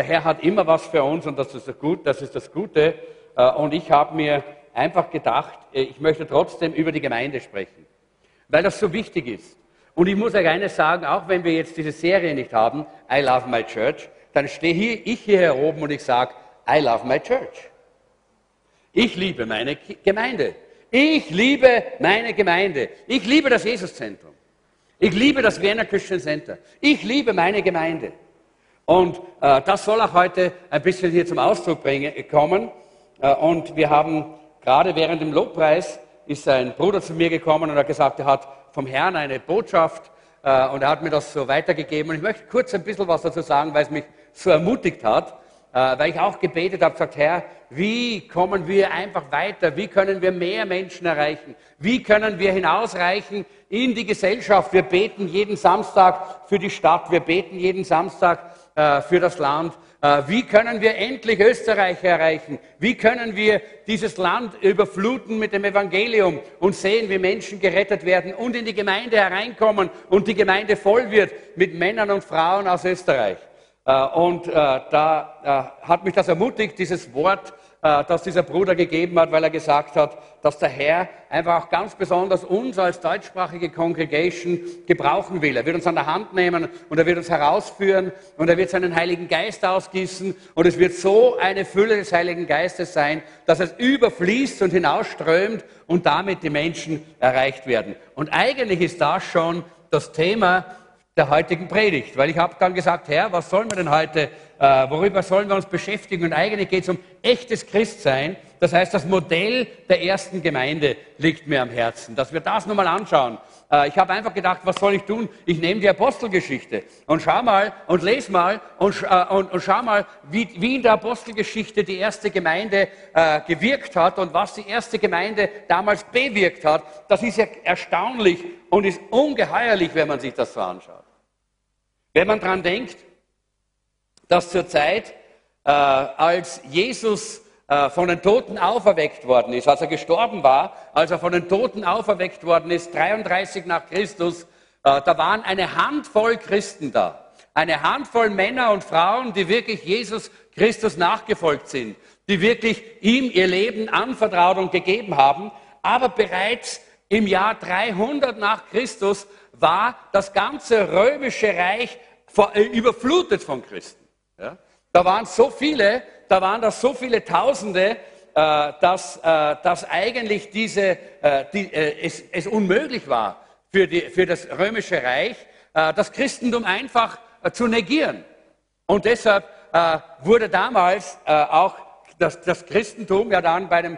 der Herr hat immer was für uns und das ist das, Gut, das, ist das Gute. Äh, und ich habe mir einfach gedacht, äh, ich möchte trotzdem über die Gemeinde sprechen, weil das so wichtig ist. Und ich muss euch eines sagen, auch wenn wir jetzt diese Serie nicht haben, I Love My Church, dann stehe hier, ich hier oben und ich sage, I love my church. Ich liebe meine Gemeinde. Ich liebe meine Gemeinde. Ich liebe das Jesuszentrum. Ich liebe das Vienna Christian Center. Ich liebe meine Gemeinde. Und äh, das soll auch heute ein bisschen hier zum Ausdruck bringen, kommen. Äh, und wir haben gerade während dem Lobpreis ist ein Bruder zu mir gekommen und hat gesagt, er hat vom Herrn eine Botschaft äh, und er hat mir das so weitergegeben. Und ich möchte kurz ein bisschen was dazu sagen, weil es mich so ermutigt hat, äh, weil ich auch gebetet habe, gesagt, Herr, wie kommen wir einfach weiter? Wie können wir mehr Menschen erreichen? Wie können wir hinausreichen in die Gesellschaft? Wir beten jeden Samstag für die Stadt, wir beten jeden Samstag für das Land. Äh, wie können wir endlich Österreich erreichen? Wie können wir dieses Land überfluten mit dem Evangelium und sehen, wie Menschen gerettet werden und in die Gemeinde hereinkommen und die Gemeinde voll wird mit Männern und Frauen aus Österreich? Äh, und äh, da äh, hat mich das ermutigt, dieses Wort, das dieser Bruder gegeben hat, weil er gesagt hat, dass der Herr einfach auch ganz besonders uns als deutschsprachige Congregation gebrauchen will. Er wird uns an der Hand nehmen und er wird uns herausführen und er wird seinen Heiligen Geist ausgießen und es wird so eine Fülle des Heiligen Geistes sein, dass es überfließt und hinausströmt und damit die Menschen erreicht werden. Und eigentlich ist das schon das Thema der heutigen Predigt, weil ich habe dann gesagt, Herr, was sollen wir denn heute, äh, worüber sollen wir uns beschäftigen? Und eigentlich geht es um echtes Christsein. Das heißt, das Modell der ersten Gemeinde liegt mir am Herzen, dass wir das nochmal anschauen. Äh, ich habe einfach gedacht, was soll ich tun? Ich nehme die Apostelgeschichte und schau mal und lese mal und, äh, und, und schau mal, wie, wie, in der Apostelgeschichte die erste Gemeinde äh, gewirkt hat und was die erste Gemeinde damals bewirkt hat. Das ist ja erstaunlich und ist ungeheuerlich, wenn man sich das so anschaut. Wenn man daran denkt, dass zur Zeit, äh, als Jesus äh, von den Toten auferweckt worden ist, als er gestorben war, als er von den Toten auferweckt worden ist, 33 nach Christus, äh, da waren eine Handvoll Christen da. Eine Handvoll Männer und Frauen, die wirklich Jesus Christus nachgefolgt sind, die wirklich ihm ihr Leben anvertraut und gegeben haben. Aber bereits im Jahr 300 nach Christus war das ganze römische Reich äh, überflutet von Christen. Ja? Da waren so viele, da waren das so viele Tausende, äh, dass, äh, dass eigentlich diese, äh, die, äh, es, es, unmöglich war für, die, für das römische Reich, äh, das Christentum einfach zu negieren. Und deshalb wurde damals auch das, das, Christentum ja dann bei dem,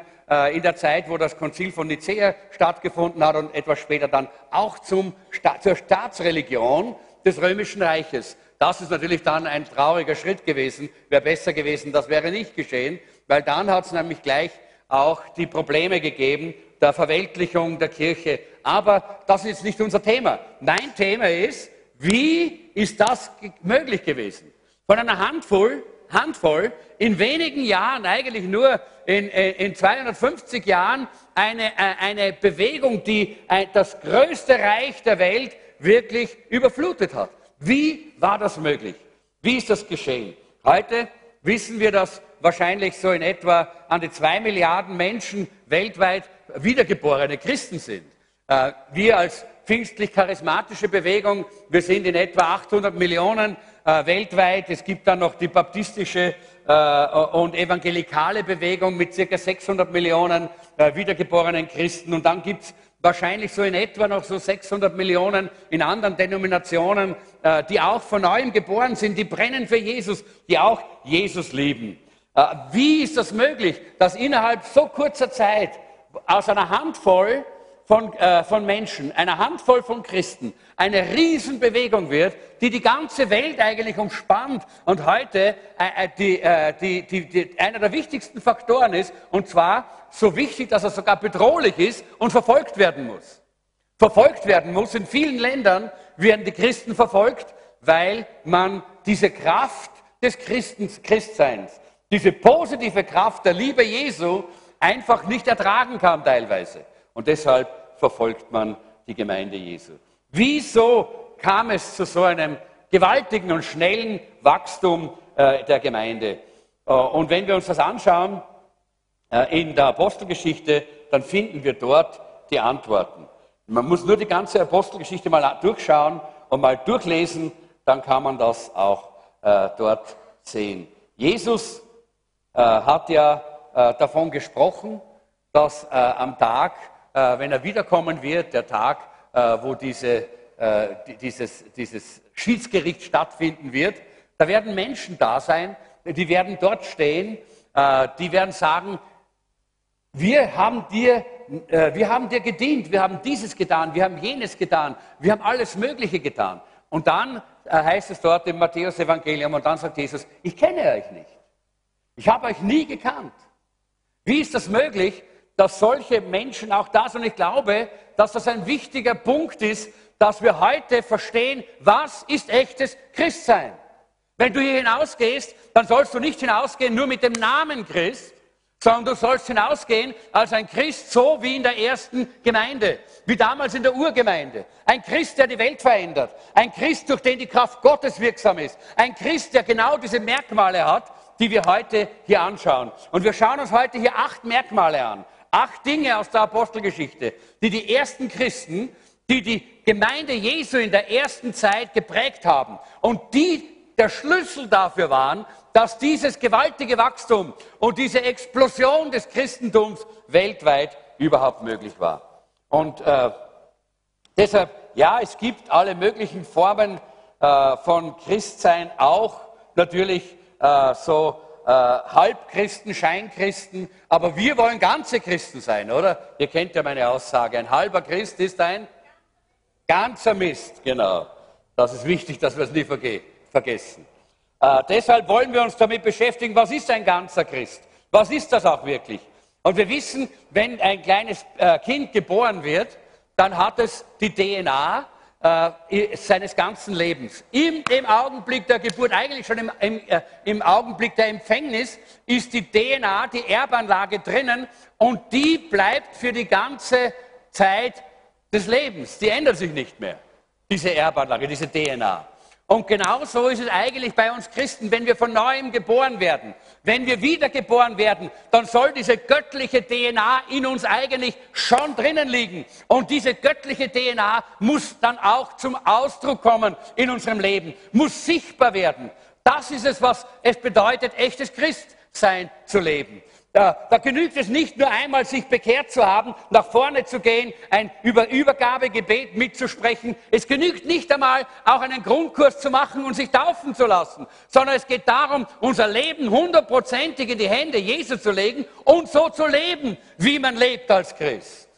in der Zeit, wo das Konzil von Nicea stattgefunden hat und etwas später dann auch zum, zur Staatsreligion des Römischen Reiches. Das ist natürlich dann ein trauriger Schritt gewesen. Wäre besser gewesen, das wäre nicht geschehen, weil dann hat es nämlich gleich auch die Probleme gegeben der Verweltlichung der Kirche. Aber das ist jetzt nicht unser Thema. Mein Thema ist, wie ist das möglich gewesen? Von einer Handvoll, Handvoll in wenigen Jahren, eigentlich nur in, in 250 Jahren, eine, äh, eine Bewegung, die das größte Reich der Welt wirklich überflutet hat. Wie war das möglich? Wie ist das geschehen? Heute wissen wir, dass wahrscheinlich so in etwa an die zwei Milliarden Menschen weltweit wiedergeborene Christen sind. Äh, wir als pfingstlich-charismatische Bewegung, wir sind in etwa 800 Millionen äh, weltweit. Es gibt dann noch die baptistische äh, und evangelikale Bewegung mit circa 600 Millionen wiedergeborenen Christen. Und dann gibt es wahrscheinlich so in etwa noch so 600 Millionen in anderen Denominationen, äh, die auch von neuem geboren sind, die brennen für Jesus, die auch Jesus lieben. Äh, wie ist das möglich, dass innerhalb so kurzer Zeit aus einer Handvoll von, äh, von Menschen, einer Handvoll von Christen, eine Riesenbewegung wird, die die ganze Welt eigentlich umspannt und heute äh, äh die, äh, die, die, einer der wichtigsten Faktoren ist, und zwar so wichtig, dass er sogar bedrohlich ist und verfolgt werden muss. Verfolgt werden muss. In vielen Ländern werden die Christen verfolgt, weil man diese Kraft des Christens, Christseins, diese positive Kraft der Liebe Jesu einfach nicht ertragen kann teilweise. Und deshalb verfolgt man die Gemeinde Jesu. Wieso kam es zu so einem gewaltigen und schnellen Wachstum äh, der Gemeinde. Äh, und wenn wir uns das anschauen äh, in der Apostelgeschichte, dann finden wir dort die Antworten. Man muss nur die ganze Apostelgeschichte mal durchschauen und mal durchlesen, dann kann man das auch äh, dort sehen. Jesus äh, hat ja äh, davon gesprochen, dass am Tag, wenn er wiederkommen wird, der Tag, äh, wo diese, dieses, dieses Schiedsgericht stattfinden wird, da werden Menschen da sein, die werden dort stehen, die werden sagen, wir haben dir äh, wir haben dir gedient, wir haben dieses getan, wir haben jenes getan, wir haben alles Mögliche getan. Und dann äh, heißt es dort im Matthäus-Evangelium, und dann sagt Jesus, ich kenne euch nicht. Ich habe euch nie gekannt. Wie ist das möglich, dass solche Menschen auch da sind? Und ich glaube, dass das ein wichtiger Punkt ist, dass wir heute verstehen, was ist echtes Christsein. Wenn du hier hinausgehst, dann sollst du nicht hinausgehen nur mit dem Namen Christ, sondern du sollst hinausgehen als ein Christ, so wie in der ersten Gemeinde, wie damals in der Urgemeinde. Ein Christ, der die Welt verändert. Ein Christ, durch den die Kraft Gottes wirksam ist. Ein Christ, der genau diese Merkmale hat, die wir heute hier anschauen. Und wir schauen uns heute hier acht Merkmale an. Acht Dinge aus der Apostelgeschichte, die die ersten Christen, die die Gemeinde Jesu in der ersten Zeit geprägt haben und die der Schlüssel dafür waren, dass dieses gewaltige Wachstum und diese Explosion des Christentums weltweit überhaupt möglich war. Und äh, deshalb, ja, es gibt alle möglichen Formen äh, von Christsein, auch natürlich äh, so äh, Halbchristen, Scheinchristen, aber wir wollen ganze Christen sein, oder? Ihr kennt ja meine Aussage, ein halber Christ ist ein ganzer Mist, genau. Das ist wichtig, dass wir es nie vergessen. Äh, deshalb wollen wir uns damit beschäftigen, was ist ein ganzer Christ? Was ist das auch wirklich? Und wir wissen, wenn ein kleines äh, Kind geboren wird, dann hat es die DNA äh, seines ganzen Lebens. Im, Im Augenblick der Geburt, eigentlich schon im, im, äh, im Augenblick der Empfängnis, ist die DNA, die Erbanlage drinnen und die bleibt für die ganze Zeit des Lebens. Die ändert sich nicht mehr, diese Erbanlage, diese DNA. Und genau so ist es eigentlich bei uns Christen, wenn wir von neuem geboren werden, wenn wir wiedergeboren werden, dann soll diese göttliche DNA in uns eigentlich schon drinnen liegen. Und diese göttliche DNA muss dann auch zum Ausdruck kommen in unserem Leben, muss sichtbar werden. Das ist es, was es bedeutet, echtes Christsein zu leben. Da, da, genügt es nicht nur einmal, sich bekehrt zu haben, nach vorne zu gehen, ein Über Übergabegebet mitzusprechen. Es genügt nicht einmal, auch einen Grundkurs zu machen und sich taufen zu lassen, sondern es geht darum, unser Leben hundertprozentig in die Hände Jesu zu legen und so zu leben, wie man lebt als Christ.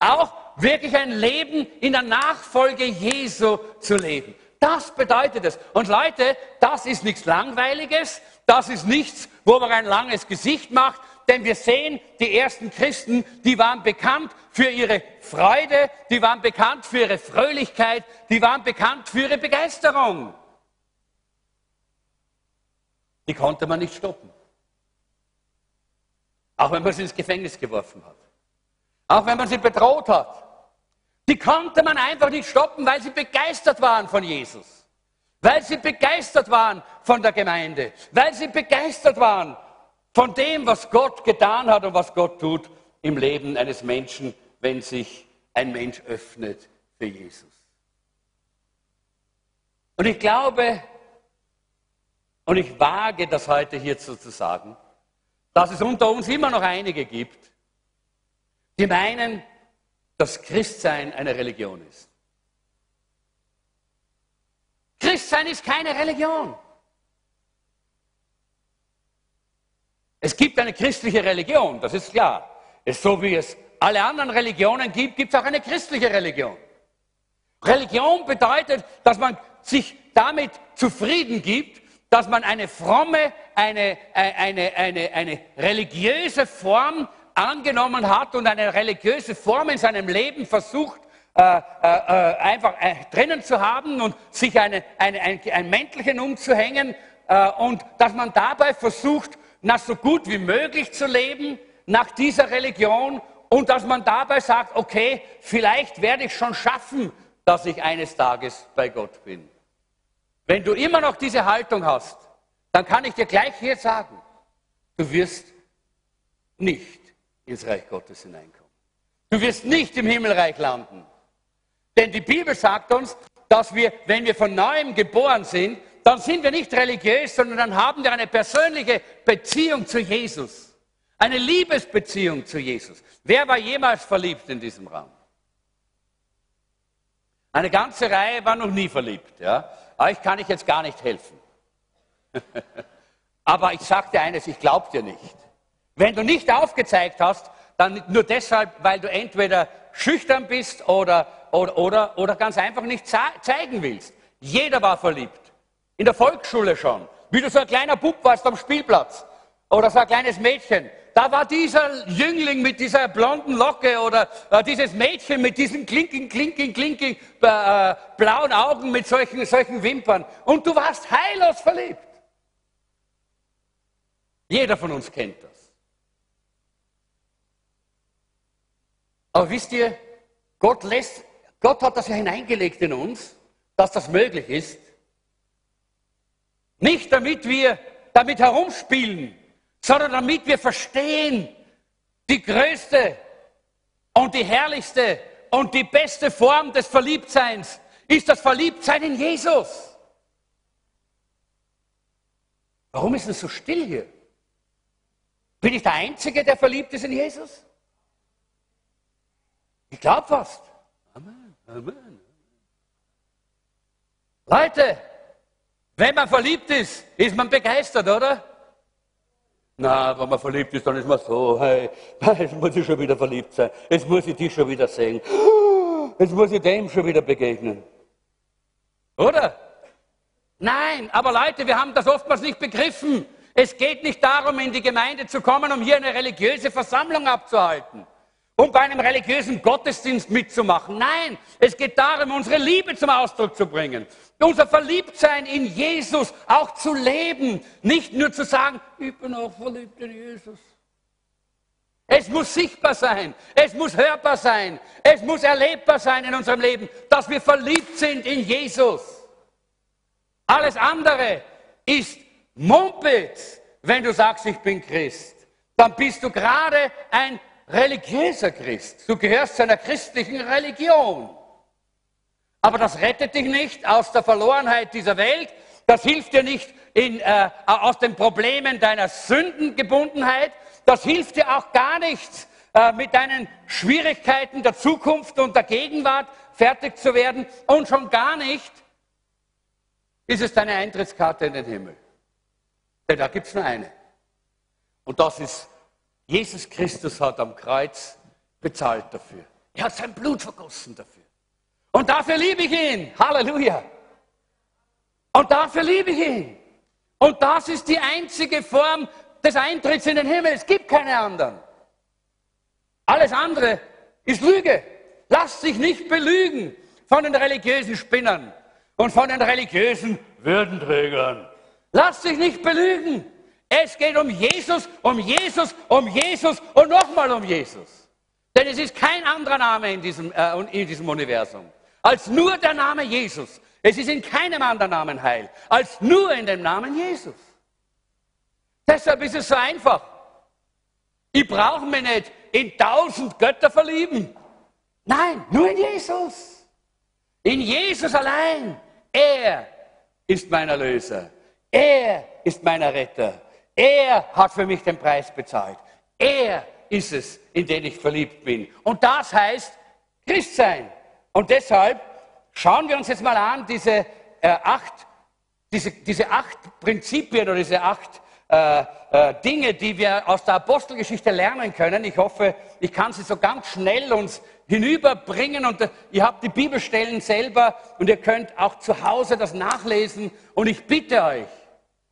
Auch wirklich ein Leben in der Nachfolge Jesu zu leben. Das bedeutet es. Und Leute, das ist nichts Langweiliges, das ist nichts, wo man ein langes Gesicht macht, denn wir sehen, die ersten Christen, die waren bekannt für ihre Freude, die waren bekannt für ihre Fröhlichkeit, die waren bekannt für ihre Begeisterung. Die konnte man nicht stoppen. Auch wenn man sie ins Gefängnis geworfen hat. Auch wenn man sie bedroht hat. Die konnte man einfach nicht stoppen, weil sie begeistert waren von Jesus weil sie begeistert waren von der Gemeinde, weil sie begeistert waren von dem, was Gott getan hat und was Gott tut im Leben eines Menschen, wenn sich ein Mensch öffnet für Jesus. Und ich glaube, und ich wage das heute hier zu sagen, dass es unter uns immer noch einige gibt, die meinen, dass Christsein eine Religion ist. Christsein ist keine Religion. Es gibt eine christliche Religion, das ist klar. Es so wie es alle anderen Religionen gibt, gibt es auch eine christliche Religion. Religion bedeutet, dass man sich damit zufrieden gibt, dass man eine fromme, eine, eine, eine, eine religiöse Form angenommen hat und eine religiöse Form in seinem Leben versucht äh, äh, äh, einfach äh, drinnen zu haben und sich eine, eine, ein, ein Mäntelchen umzuhängen äh, und dass man dabei versucht, nach so gut wie möglich zu leben, nach dieser Religion und dass man dabei sagt, okay, vielleicht werde ich schon schaffen, dass ich eines Tages bei Gott bin. Wenn du immer noch diese Haltung hast, dann kann ich dir gleich hier sagen, du wirst nicht ins Reich Gottes hineinkommen. Du wirst nicht im Himmelreich landen. Denn die Bibel sagt uns, dass wir, wenn wir von neuem geboren sind, dann sind wir nicht religiös, sondern dann haben wir eine persönliche Beziehung zu Jesus. Eine Liebesbeziehung zu Jesus. Wer war jemals verliebt in diesem Raum? Eine ganze Reihe war noch nie verliebt. Ja? Ich kann ich jetzt gar nicht helfen. Aber ich sage dir eines, ich glaube dir nicht. Wenn du nicht aufgezeigt hast, dann nur deshalb, weil du entweder schüchtern bist oder, oder, oder, oder ganz einfach nicht zeigen willst. Jeder war verliebt. In der Volksschule schon. Wie du so ein kleiner Bub warst am Spielplatz. Oder so ein kleines Mädchen. Da war dieser Jüngling mit dieser blonden Locke oder äh, dieses Mädchen mit diesen klinking, klinking, klinking äh, blauen Augen mit solchen, solchen Wimpern. Und du warst heillos verliebt. Jeder von uns kennt das. Aber wisst ihr, Gott lässt, Gott hat das ja hineingelegt in uns, dass das möglich ist. Nicht damit wir damit herumspielen, sondern damit wir verstehen, die größte und die herrlichste und die beste Form des Verliebtseins ist das Verliebtsein in Jesus. Warum ist es so still hier? Bin ich der Einzige, der verliebt ist in Jesus? Ich glaube fast. Amen, Amen. Leute, wenn man verliebt ist, ist man begeistert, oder? Na, wenn man verliebt ist, dann ist man so, hey, jetzt muss ich schon wieder verliebt sein. Jetzt muss ich dich schon wieder sehen. Jetzt muss ich dem schon wieder begegnen. Oder? Nein, aber Leute, wir haben das oftmals nicht begriffen. Es geht nicht darum, in die Gemeinde zu kommen, um hier eine religiöse Versammlung abzuhalten um bei einem religiösen Gottesdienst mitzumachen. Nein, es geht darum, unsere Liebe zum Ausdruck zu bringen. Unser Verliebtsein in Jesus auch zu leben. Nicht nur zu sagen, ich bin auch verliebt in Jesus. Es muss sichtbar sein, es muss hörbar sein, es muss erlebbar sein in unserem Leben, dass wir verliebt sind in Jesus. Alles andere ist Mumpitz, wenn du sagst, ich bin Christ. Dann bist du gerade ein religiöser Christ. Du gehörst zu einer christlichen Religion. Aber das rettet dich nicht aus der Verlorenheit dieser Welt. Das hilft dir nicht in, äh, aus den Problemen deiner Sündengebundenheit. Das hilft dir auch gar nichts, äh, mit deinen Schwierigkeiten der Zukunft und der Gegenwart fertig zu werden. Und schon gar nicht ist es deine Eintrittskarte in den Himmel. Denn da gibt es nur eine. Und das ist Jesus Christus hat am Kreuz bezahlt dafür. Er hat sein Blut vergossen dafür. Und dafür liebe ich ihn. Halleluja. Und dafür liebe ich ihn. Und das ist die einzige Form des Eintritts in den Himmel. Es gibt keine anderen. Alles andere ist Lüge. Lass dich nicht belügen von den religiösen Spinnern und von den religiösen Würdenträgern. Lass dich nicht belügen. Es geht um Jesus, um Jesus, um Jesus und nochmal um Jesus. Denn es ist kein anderer Name in diesem, äh, in diesem Universum als nur der Name Jesus. Es ist in keinem anderen Namen heil als nur in dem Namen Jesus. Deshalb ist es so einfach. Ich brauche mich nicht in tausend Götter verlieben. Nein, nur in Jesus. In Jesus allein. Er ist mein Erlöser. Er ist mein Retter. Er hat für mich den Preis bezahlt. Er ist es, in den ich verliebt bin. Und das heißt Christsein. Und deshalb schauen wir uns jetzt mal an, diese, äh, acht, diese, diese acht Prinzipien oder diese acht äh, äh, Dinge, die wir aus der Apostelgeschichte lernen können. Ich hoffe, ich kann sie so ganz schnell uns hinüberbringen und äh, ihr habt die Bibelstellen selber und ihr könnt auch zu Hause das nachlesen. Und ich bitte euch,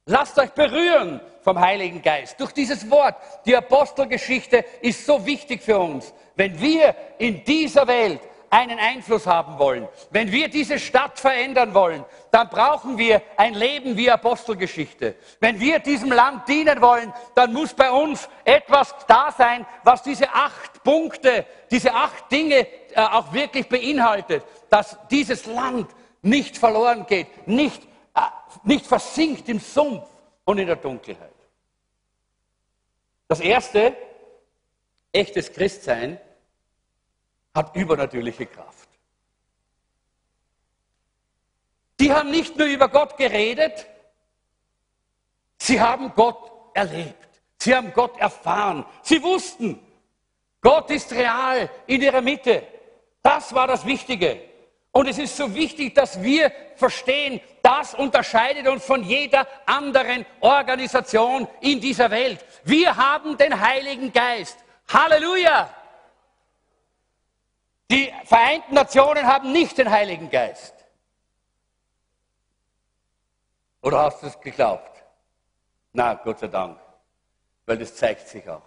lasst euch berühren vom Heiligen Geist, durch dieses Wort. Die Apostelgeschichte ist so wichtig für uns. Wenn wir in dieser Welt einen Einfluss haben wollen, wenn wir diese Stadt verändern wollen, dann brauchen wir ein Leben wie Apostelgeschichte. Wenn wir diesem Land dienen wollen, dann muss bei uns etwas da sein, was diese acht Punkte, diese acht Dinge äh, auch wirklich beinhaltet, dass dieses Land nicht verloren geht, nicht, äh, nicht versinkt im Sumpf, und in der Dunkelheit. Das erste, echtes Christsein, hat übernatürliche Kraft. Die haben nicht nur über Gott geredet, sie haben Gott erlebt. Sie haben Gott erfahren. Sie wussten, Gott ist real in ihrer Mitte. Das war das Wichtige. Und es ist so wichtig, dass wir verstehen, das unterscheidet uns von jeder anderen Organisation in dieser Welt. Wir haben den Heiligen Geist. Halleluja! Die Vereinten Nationen haben nicht den Heiligen Geist. Oder hast du es geglaubt? Na, Gott sei Dank, weil das zeigt sich auch.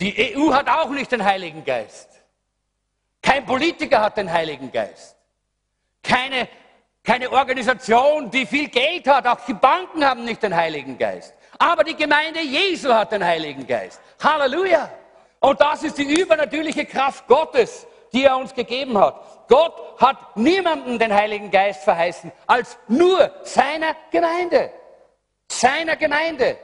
Die EU hat auch nicht den Heiligen Geist. Kein Politiker hat den Heiligen Geist. Keine, keine Organisation, die viel Geld hat. Auch die Banken haben nicht den Heiligen Geist. Aber die Gemeinde Jesu hat den Heiligen Geist. Halleluja! Und das ist die übernatürliche Kraft Gottes, die er uns gegeben hat. Gott hat niemandem den Heiligen Geist verheißen, als nur seiner Gemeinde. Seiner Gemeinde.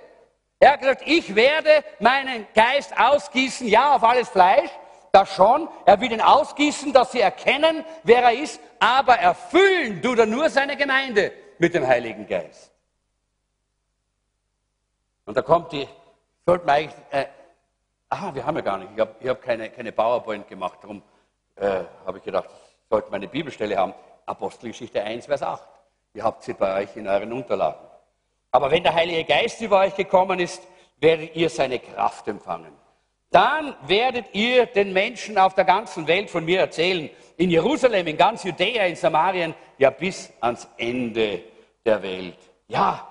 Er hat gesagt, ich werde meinen Geist ausgießen, ja, auf alles Fleisch, das schon. Er will ihn ausgießen, dass sie erkennen, wer er ist, aber erfüllen tut er nur seine Gemeinde mit dem Heiligen Geist. Und da kommt die, sollte man eigentlich, äh, ah, wir haben ja gar nicht, ich habe hab keine, keine PowerPoint gemacht, darum äh, habe ich gedacht, ich sollte meine Bibelstelle haben. Apostelgeschichte 1, Vers 8. Ihr habt sie bei euch in euren Unterlagen. Aber wenn der Heilige Geist über euch gekommen ist, werdet ihr seine Kraft empfangen. Dann werdet ihr den Menschen auf der ganzen Welt von mir erzählen. In Jerusalem, in ganz Judäa, in Samarien, ja bis ans Ende der Welt. Ja,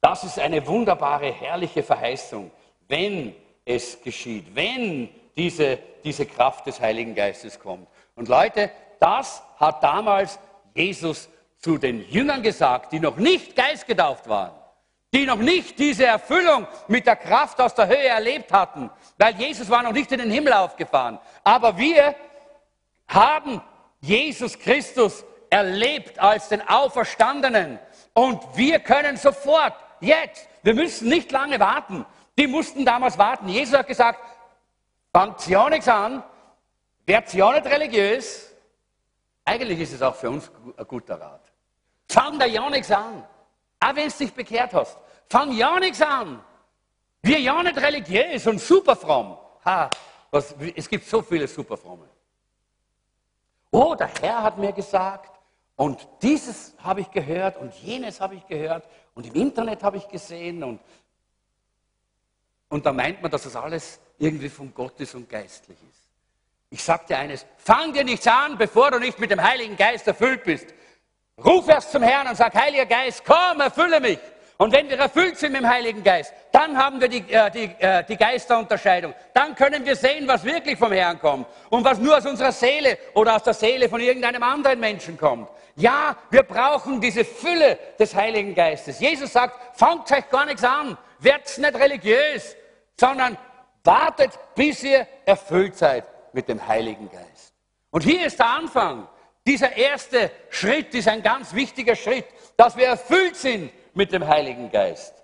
das ist eine wunderbare, herrliche Verheißung, wenn es geschieht, wenn diese, diese Kraft des Heiligen Geistes kommt. Und Leute, das hat damals Jesus zu den Jüngern gesagt, die noch nicht geistgetauft waren, die noch nicht diese Erfüllung mit der Kraft aus der Höhe erlebt hatten, weil Jesus war noch nicht in den Himmel aufgefahren. Aber wir haben Jesus Christus erlebt als den Auferstandenen und wir können sofort, jetzt, wir müssen nicht lange warten. Die mussten damals warten. Jesus hat gesagt, fangt ja nichts an, werdet ja nicht religiös. Eigentlich ist es auch für uns ein guter Rat. Fang da ja nichts an. Auch wenn du dich bekehrt hast. Fang ja nichts an. Wir ja nicht religiös und superfromm. Ha, was, es gibt so viele superfromme. Oh, der Herr hat mir gesagt, und dieses habe ich gehört und jenes habe ich gehört und im Internet habe ich gesehen und, und da meint man, dass das alles irgendwie von Gott ist und geistlich ist. Ich dir eines, fang dir nichts an, bevor du nicht mit dem Heiligen Geist erfüllt bist. Ruf erst zum Herrn und sag, Heiliger Geist, komm, erfülle mich. Und wenn wir erfüllt sind mit dem Heiligen Geist, dann haben wir die, äh, die, äh, die Geisterunterscheidung. Dann können wir sehen, was wirklich vom Herrn kommt und was nur aus unserer Seele oder aus der Seele von irgendeinem anderen Menschen kommt. Ja, wir brauchen diese Fülle des Heiligen Geistes. Jesus sagt, fangt euch gar nichts an, werdet nicht religiös, sondern wartet, bis ihr erfüllt seid mit dem Heiligen Geist. Und hier ist der Anfang. Dieser erste Schritt ist ein ganz wichtiger Schritt, dass wir erfüllt sind mit dem Heiligen Geist,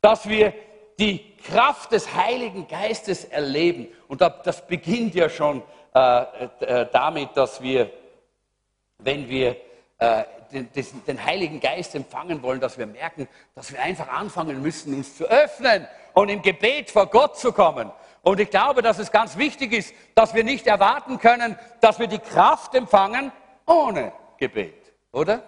dass wir die Kraft des Heiligen Geistes erleben. Und das beginnt ja schon äh, äh, damit, dass wir, wenn wir äh, den, den, Heiligen Geist empfangen wollen, dass wir merken, dass wir einfach anfangen müssen, uns zu öffnen und im Gebet vor Gott zu kommen. Und ich glaube, dass es ganz wichtig ist, dass wir nicht erwarten können, dass wir die Kraft empfangen, ohne Gebet, oder?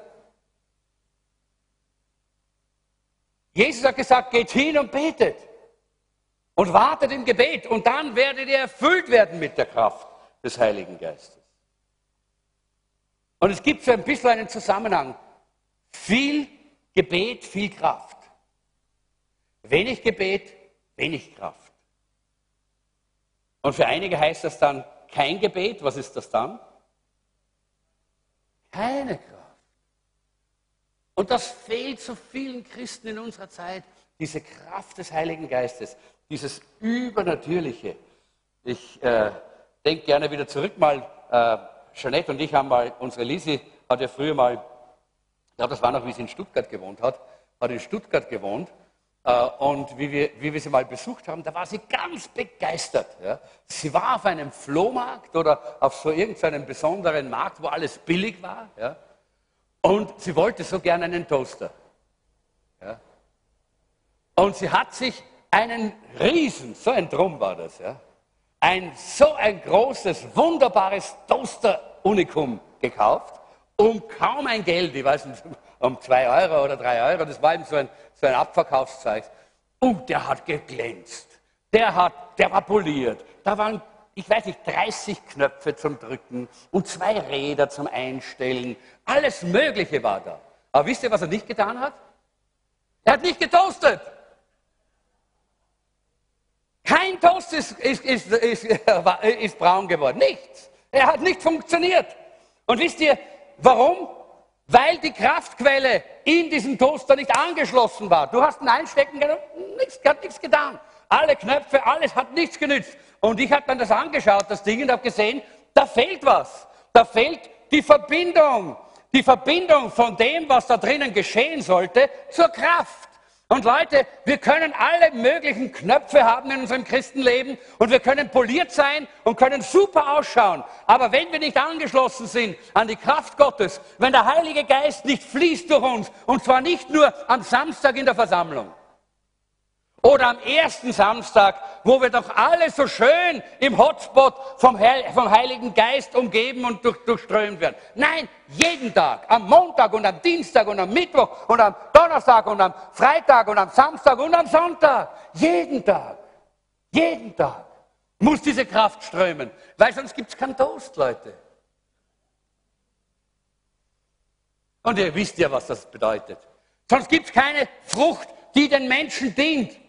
Jesus hat gesagt, geht hin und betet und wartet im Gebet und dann werdet ihr erfüllt werden mit der Kraft des Heiligen Geistes. Und es gibt so ein bisschen einen Zusammenhang. Viel Gebet, viel Kraft. Wenig Gebet, wenig Kraft. Und für einige heißt das dann kein Gebet. Was ist das dann? Keine Kraft. Und das fehlt so vielen Christen in unserer Zeit, diese Kraft des Heiligen Geistes, dieses Übernatürliche. Ich äh, denke gerne wieder zurück mal, äh, Jeanette und ich haben mal, unsere Lisi hat ja früher mal, ich glaube, das war noch, wie sie in Stuttgart gewohnt hat, hat in Stuttgart gewohnt und wie wir, wie wir sie mal besucht haben, da war sie ganz begeistert. Ja. Sie war auf einem Flohmarkt oder auf so irgendeinem besonderen Markt, wo alles billig war. Ja. Und sie wollte so gerne einen Toaster. Ja. Und sie hat sich einen Riesen, so ein Drum war das, ja, ein so ein großes, wunderbares Toaster-Unikum gekauft, um kaum ein Geld, ich weiß nicht, um zwei Euro oder drei Euro, das war eben so ein, so ein Abverkaufszeug. Und der hat geglänzt, der, hat, der war poliert, da waren, ich weiß nicht, 30 Knöpfe zum Drücken und zwei Räder zum Einstellen, alles Mögliche war da. Aber wisst ihr, was er nicht getan hat? Er hat nicht getoastet. Kein Toast ist, ist, ist, ist, braun geworden. Nichts. Er hat nicht funktioniert. Und wisst ihr, warum? Weil die Kraftquelle in diesem Toaster nicht angeschlossen war. Du hast ihn einstecken können, nichts, hat nichts getan. Alle Knöpfe, alles hat nichts genützt. Und ich habe dann das angeschaut, das Ding, und habe gesehen, da fehlt was. Da fehlt die Verbindung. Die Verbindung von dem, was da drinnen geschehen sollte, zur Kraft. Und Leute, wir können alle möglichen Knöpfe haben in unserem Christenleben und wir können poliert sein und können super ausschauen. Aber wenn wir nicht angeschlossen sind an die Kraft Gottes, wenn der Heilige Geist nicht fließt durch uns, und zwar nicht nur am Samstag in der Versammlung, oder am ersten Samstag, wo wir doch alle so schön im Hotspot vom, vom Heiligen Geist umgeben und durch, durchströmt werden. Nein, jeden Tag, am Montag und am Dienstag und am Mittwoch und am Donnerstag und am Freitag und am Samstag und am Sonntag. Jeden Tag, jeden Tag muss diese Kraft strömen, weil sonst gibt es keinen Toast, Leute. Und ihr wisst ja, was das bedeutet. Sonst gibt es keine Frucht, die den Menschen dient.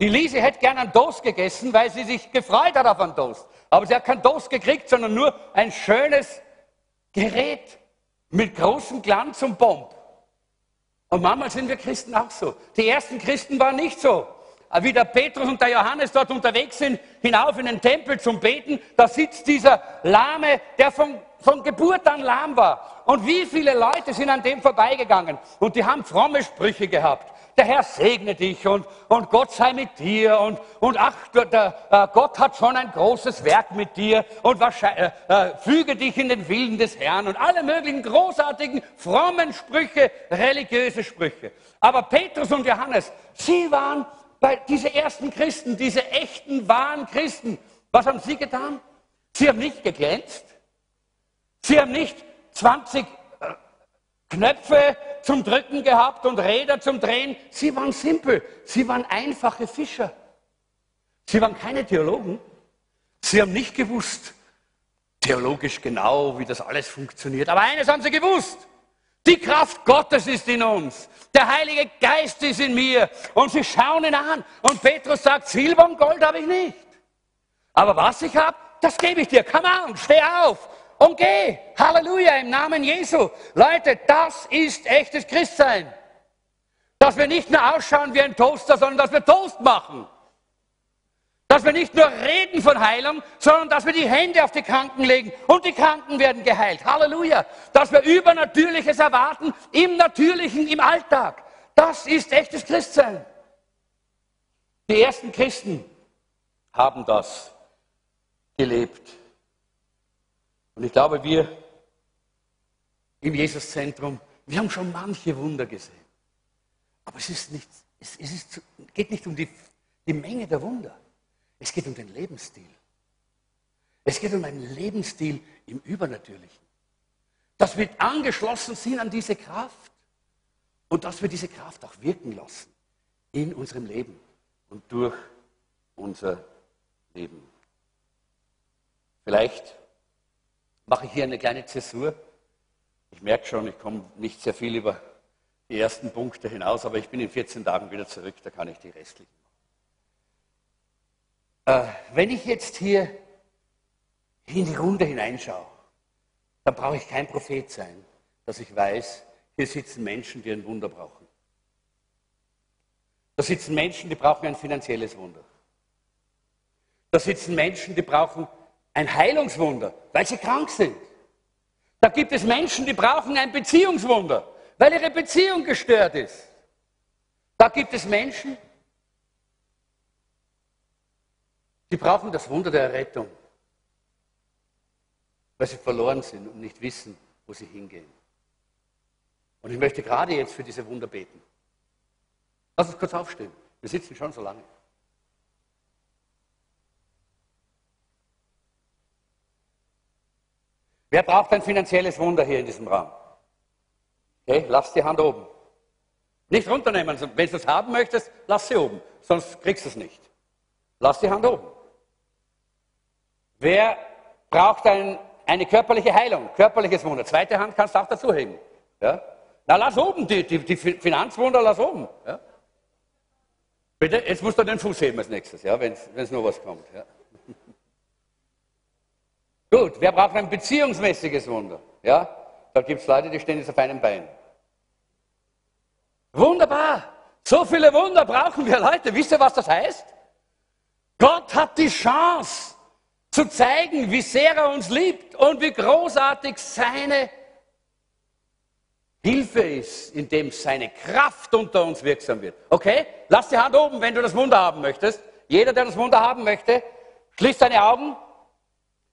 Die Lise hätte gern einen Toast gegessen, weil sie sich gefreut hat auf einen Toast. Aber sie hat keinen Toast gekriegt, sondern nur ein schönes Gerät mit großem Glanz und Bomb. Und manchmal sind wir Christen auch so. Die ersten Christen waren nicht so. Wie der Petrus und der Johannes dort unterwegs sind, hinauf in den Tempel zum Beten, da sitzt dieser Lahme, der von, von Geburt an lahm war. Und wie viele Leute sind an dem vorbeigegangen und die haben fromme Sprüche gehabt der Herr segne dich und, und Gott sei mit dir und, und ach, der, äh, Gott hat schon ein großes Werk mit dir und äh, äh, füge dich in den Willen des Herrn und alle möglichen großartigen, frommen Sprüche, religiöse Sprüche. Aber Petrus und Johannes, sie waren bei diese ersten Christen, diese echten, wahren Christen. Was haben sie getan? Sie haben nicht geglänzt. Sie haben nicht 20 Knöpfe zum Drücken gehabt und Räder zum Drehen. Sie waren simpel. Sie waren einfache Fischer. Sie waren keine Theologen. Sie haben nicht gewusst, theologisch genau, wie das alles funktioniert. Aber eines haben sie gewusst. Die Kraft Gottes ist in uns. Der Heilige Geist ist in mir. Und sie schauen ihn an. Und Petrus sagt, Silber und Gold habe ich nicht. Aber was ich habe, das gebe ich dir. Come on, steh auf und geh. Halleluja im Namen Jesu. Leute, das ist echtes Christsein. Dass wir nicht nur ausschauen wie ein Toaster, sondern dass wir Toast machen. Dass wir nicht nur reden von Heilung, sondern dass wir die Hände auf die Kranken legen und die Kranken werden geheilt. Halleluja. Dass wir Übernatürliches erwarten im Natürlichen, im Alltag. Das ist echtes Christsein. Die ersten Christen haben das gelebt. Und ich glaube, wir im Jesuszentrum, wir haben schon manche Wunder gesehen. Aber es, ist nicht, es, es ist, geht nicht um die, die Menge der Wunder. Es geht um den Lebensstil. Es geht um einen Lebensstil im Übernatürlichen. Dass wir angeschlossen sind an diese Kraft und dass wir diese Kraft auch wirken lassen in unserem Leben und durch unser Leben. Vielleicht mache ich hier eine kleine Zäsur. Ich merke schon, ich komme nicht sehr viel über die ersten Punkte hinaus, aber ich bin in 14 Tagen wieder zurück, da kann ich die restlichen machen. Äh, wenn ich jetzt hier in die Runde hineinschaue, dann brauche ich kein Prophet sein, dass ich weiß, hier sitzen Menschen, die ein Wunder brauchen. Da sitzen Menschen, die brauchen ein finanzielles Wunder. Da sitzen Menschen, die brauchen ein Heilungswunder, weil sie krank sind. Da gibt es Menschen, die brauchen ein Beziehungswunder, weil ihre Beziehung gestört ist. Da gibt es Menschen, die brauchen das Wunder der Errettung, weil sie verloren sind und nicht wissen, wo sie hingehen. Und ich möchte gerade jetzt für diese Wunder beten. Lass uns kurz aufstehen. Wir sitzen schon so lange. Wer braucht ein finanzielles Wunder hier in diesem Raum? Okay, lass die Hand oben. Nicht runternehmen. Wenn du es haben möchtest, lass sie oben. Sonst kriegst du es nicht. Lass die Hand oben. Wer braucht ein, eine körperliche Heilung, körperliches Wunder? Zweite Hand kannst du auch dazu hängen. Ja? Na, lass oben, die, die, die Finanzwunder lass oben. Ja? Bitte, jetzt musst du den Fuß heben als nächstes, ja, wenn es nur was kommt. Ja? Gut, wer braucht ein beziehungsmäßiges Wunder? Ja, da gibt es Leute, die stehen jetzt auf einem Bein. Wunderbar! So viele Wunder brauchen wir, Leute. Wisst ihr, was das heißt? Gott hat die Chance zu zeigen, wie sehr er uns liebt und wie großartig seine Hilfe ist, indem seine Kraft unter uns wirksam wird. Okay? Lass die Hand oben, wenn du das Wunder haben möchtest. Jeder, der das Wunder haben möchte, schließt deine Augen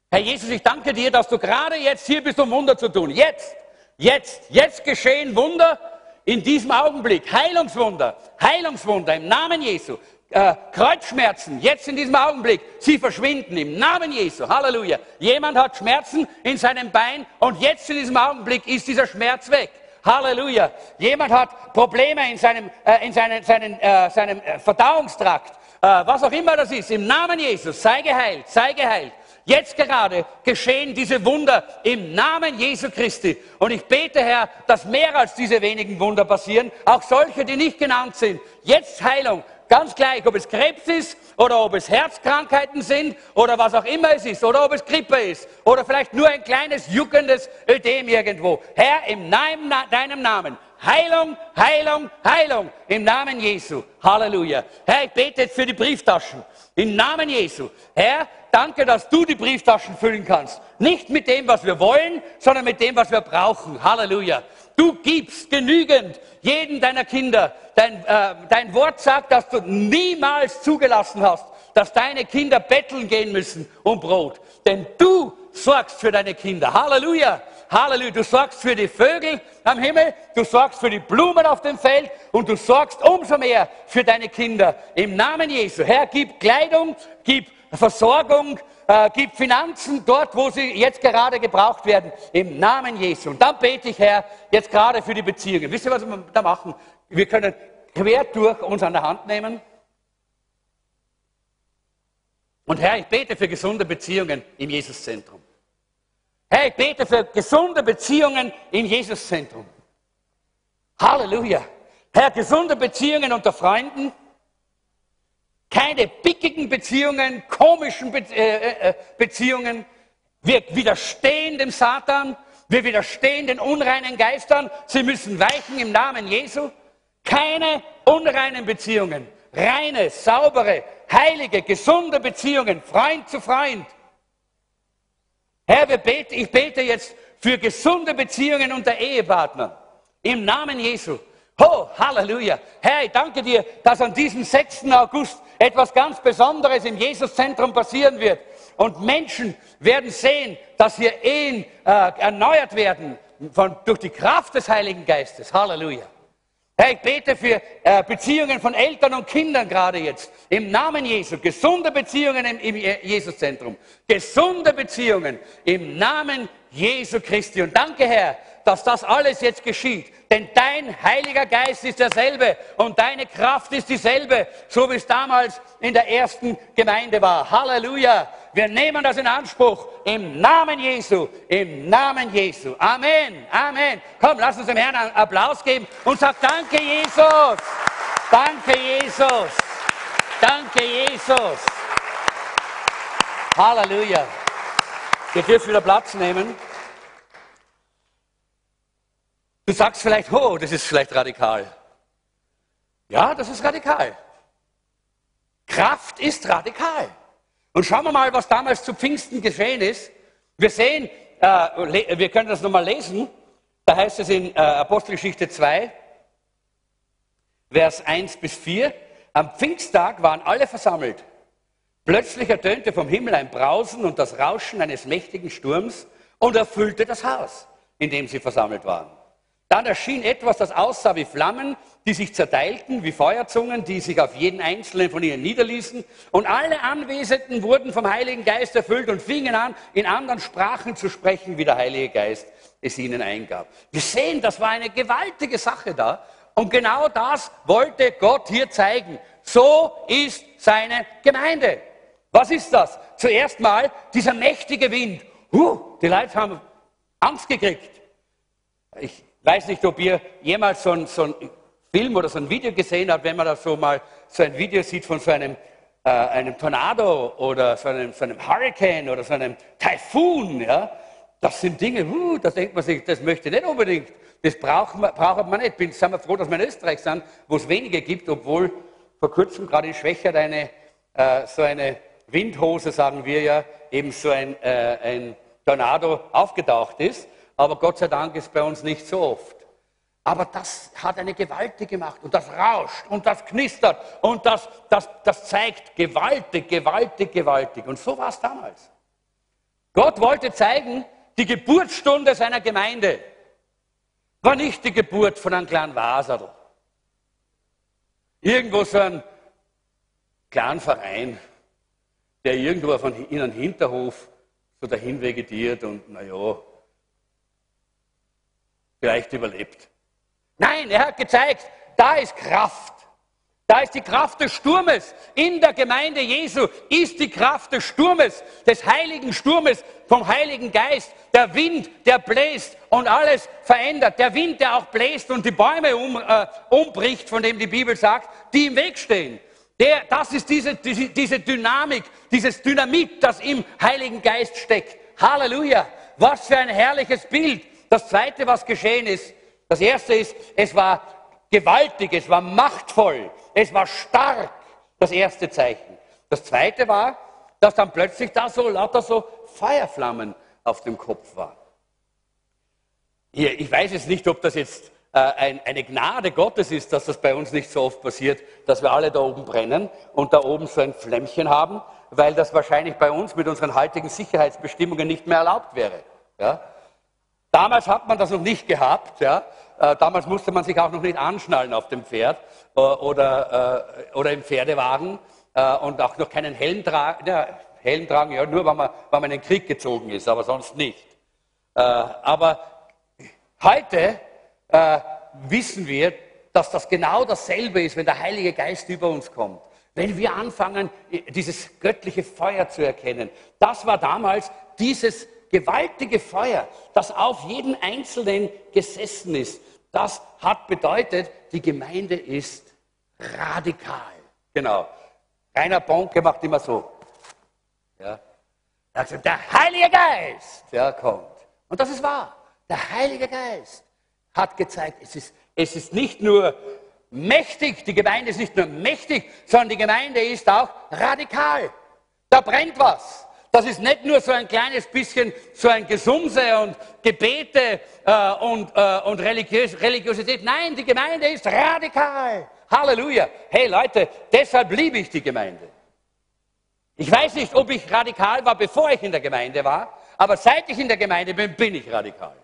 Herr Jesus, ich danke dir, dass du gerade jetzt hier bist, um Wunder zu tun. Jetzt, jetzt, jetzt geschehen Wunder in diesem Augenblick. Heilungswunder, Heilungswunder im Namen Jesu. Äh, Kreuzschmerzen, jetzt in diesem Augenblick, sie verschwinden im Namen Jesu. Halleluja. Jemand hat Schmerzen in seinem Bein und jetzt in diesem Augenblick ist dieser Schmerz weg. Halleluja. Jemand hat Probleme in seinem, äh, in seinen, seinen, äh, seinem äh, Verdauungstrakt. Äh, was auch immer das ist, im Namen Jesus, sei geheilt, sei geheilt. Jetzt gerade geschehen diese Wunder im Namen Jesu Christi. Und ich bete, Herr, dass mehr als diese wenigen Wunder passieren, auch solche, die nicht genannt sind. Jetzt Heilung, ganz gleich, ob es Krebs ist oder ob es Herzkrankheiten sind oder was auch immer es ist oder ob es Grippe ist oder vielleicht nur ein kleines juckendes Ödem irgendwo. Herr, im Namen, deinem Namen, Heilung, Heilung, Heilung im Namen Jesu. Halleluja. Herr, ich bete jetzt für die Brieftaschen. Im Namen Jesu. Herr, danke, dass du die Brieftaschen füllen kannst. Nicht mit dem, was wir wollen, sondern mit dem, was wir brauchen. Halleluja. Du gibst genügend jedem deiner Kinder. Dein, äh, dein Wort sagt, dass du niemals zugelassen hast, dass deine Kinder betteln gehen müssen um Brot. Denn du sorgst für deine Kinder. Halleluja. Halleluja. Du sorgst für die Vögel am Himmel, du sorgst für die Blumen auf dem Feld und du sorgst umso mehr für deine Kinder. Im Namen Jesu. Herr, gib Kleidung, gib Versorgung, äh, gib Finanzen dort, wo sie jetzt gerade gebraucht werden. Im Namen Jesu. Und dann bete ich, Herr, jetzt gerade für die Beziehungen. Wisst ihr, was wir da machen? Wir können quer durch uns an der Hand nehmen. Und Herr, ich bete für gesunde Beziehungen im Jesuszentrum. Herr, ich bete für gesunde Beziehungen im Jesuszentrum. Halleluja. Herr, gesunde Beziehungen unter Freunden. Keine pickigen Beziehungen, komischen Be äh, äh, Beziehungen. Wir widerstehen dem Satan. Wir widerstehen den unreinen Geistern. Sie müssen weichen im Namen Jesu. Keine unreinen Beziehungen. Reine, saubere, heilige, gesunde Beziehungen. Freund zu Freund. Herr, beten, ich bete jetzt für gesunde Beziehungen unter Ehepartnern. Im Namen Jesu. Oh, Halleluja. Herr, ich danke dir, dass an diesem 6. August etwas ganz Besonderes im Jesuszentrum passieren wird. Und Menschen werden sehen, dass hier Ehen äh, erneuert werden von, durch die Kraft des Heiligen Geistes. Halleluja. Herr, ich bete für äh, Beziehungen von Eltern und Kindern gerade jetzt. Im Namen Jesu. Gesunde Beziehungen im, im Jesuszentrum. Gesunde Beziehungen im Namen Jesu Christi. Und danke, Herr, dass das alles jetzt geschieht. Denn dein Heiliger Geist ist derselbe und deine Kraft ist dieselbe, so wie es damals in der ersten Gemeinde war. Halleluja. Wir nehmen das in Anspruch im Namen Jesu, im Namen Jesu. Amen, Amen. Komm, lass uns dem Herrn einen Applaus geben und sag Danke, Jesus. Danke, Jesus. Danke, Jesus. Halleluja. Ihr dürft wieder Platz nehmen. Du sagst vielleicht, oh, das ist vielleicht radikal. Ja, das ist radikal. Kraft ist radikal. Und schauen wir mal, was damals zu Pfingsten geschehen ist. Wir sehen, äh, wir können das nochmal lesen. Da heißt es in äh, Apostelgeschichte 2, Vers 1 bis 4. Am Pfingsttag waren alle versammelt. Plötzlich ertönte vom Himmel ein Brausen und das Rauschen eines mächtigen Sturms und erfüllte das Haus, in dem sie versammelt waren. Dann erschien etwas, das aussah wie Flammen, die sich zerteilten, wie Feuerzungen, die sich auf jeden einzelnen von ihnen niederließen. Und alle Anwesenden wurden vom Heiligen Geist erfüllt und fingen an, in anderen Sprachen zu sprechen, wie der Heilige Geist es ihnen eingab. Wir sehen, das war eine gewaltige Sache da. Und genau das wollte Gott hier zeigen. So ist seine Gemeinde. Was ist das? Zuerst mal dieser mächtige Wind. Huh, die Leute haben Angst gekriegt. Ich weiß nicht, ob ihr jemals so ein, so Film oder so ein Video gesehen habt, wenn man da so mal so ein Video sieht von so einem, äh, einem Tornado oder so einem, so einem Hurricane oder so einem Taifun. Ja? Das sind Dinge, uh, da denkt man sich, das möchte ich nicht unbedingt. Das braucht man, braucht man nicht. Bin, sind wir froh, dass wir in Österreich sind, wo es wenige gibt, obwohl vor kurzem gerade in Schwächert eine, äh, so eine Windhose, sagen wir ja, eben so ein, äh, ein Tornado aufgetaucht ist. Aber Gott sei Dank ist bei uns nicht so oft. Aber das hat eine Gewaltige gemacht und das rauscht und das knistert und das, das, das zeigt gewaltig, gewaltig, gewaltig. Und so war es damals. Gott wollte zeigen, die Geburtsstunde seiner Gemeinde war nicht die Geburt von einem kleinen Waserl. Irgendwo so ein kleinen Verein, der irgendwo in einem Hinterhof so dahin vegetiert und naja, vielleicht überlebt. Nein, er hat gezeigt, da ist Kraft. Da ist die Kraft des Sturmes. In der Gemeinde Jesu ist die Kraft des Sturmes, des heiligen Sturmes, vom Heiligen Geist. Der Wind, der bläst und alles verändert. Der Wind, der auch bläst und die Bäume um, äh, umbricht, von dem die Bibel sagt, die im Weg stehen. Der, das ist diese, diese, diese Dynamik, dieses Dynamit, das im Heiligen Geist steckt. Halleluja. Was für ein herrliches Bild. Das zweite, was geschehen ist, das erste ist, es war gewaltig, es war machtvoll, es war stark, das erste Zeichen. Das zweite war, dass dann plötzlich da so lauter so Feuerflammen auf dem Kopf waren. Ich weiß jetzt nicht, ob das jetzt äh, eine Gnade Gottes ist, dass das bei uns nicht so oft passiert, dass wir alle da oben brennen und da oben so ein Flämmchen haben, weil das wahrscheinlich bei uns mit unseren heutigen Sicherheitsbestimmungen nicht mehr erlaubt wäre. Ja? Damals hat man das noch nicht gehabt. Ja? Äh, damals musste man sich auch noch nicht anschnallen auf dem Pferd äh, oder, äh, oder im Pferdewagen und auch noch keinen Helm tragen. Ja, Helm tragen, ja, nur wenn man, wenn man in den Krieg gezogen ist, aber sonst nicht. Aber heute wissen wir, dass das genau dasselbe ist, wenn der Heilige Geist über uns kommt. Wenn wir anfangen, dieses göttliche Feuer zu erkennen. Das war damals dieses gewaltige Feuer, das auf jeden Einzelnen gesessen ist, das hat bedeutet, die Gemeinde ist radikal. Genau. Rainer Bonke macht immer so. Ja. Also der Heilige Geist ja, kommt. Und das ist wahr. Der Heilige Geist hat gezeigt, es ist, es ist nicht nur mächtig, die Gemeinde ist nicht nur mächtig, sondern die Gemeinde ist auch radikal. Da brennt was. Das ist nicht nur so ein kleines bisschen so ein Gesumse und Gebete äh, und, äh, und Religiös Religiosität. Nein, die Gemeinde ist radikal. Halleluja. Hey Leute, deshalb liebe ich die Gemeinde. Ich weiß nicht, ob ich radikal war, bevor ich in der Gemeinde war, aber seit ich in der Gemeinde bin, bin ich radikal.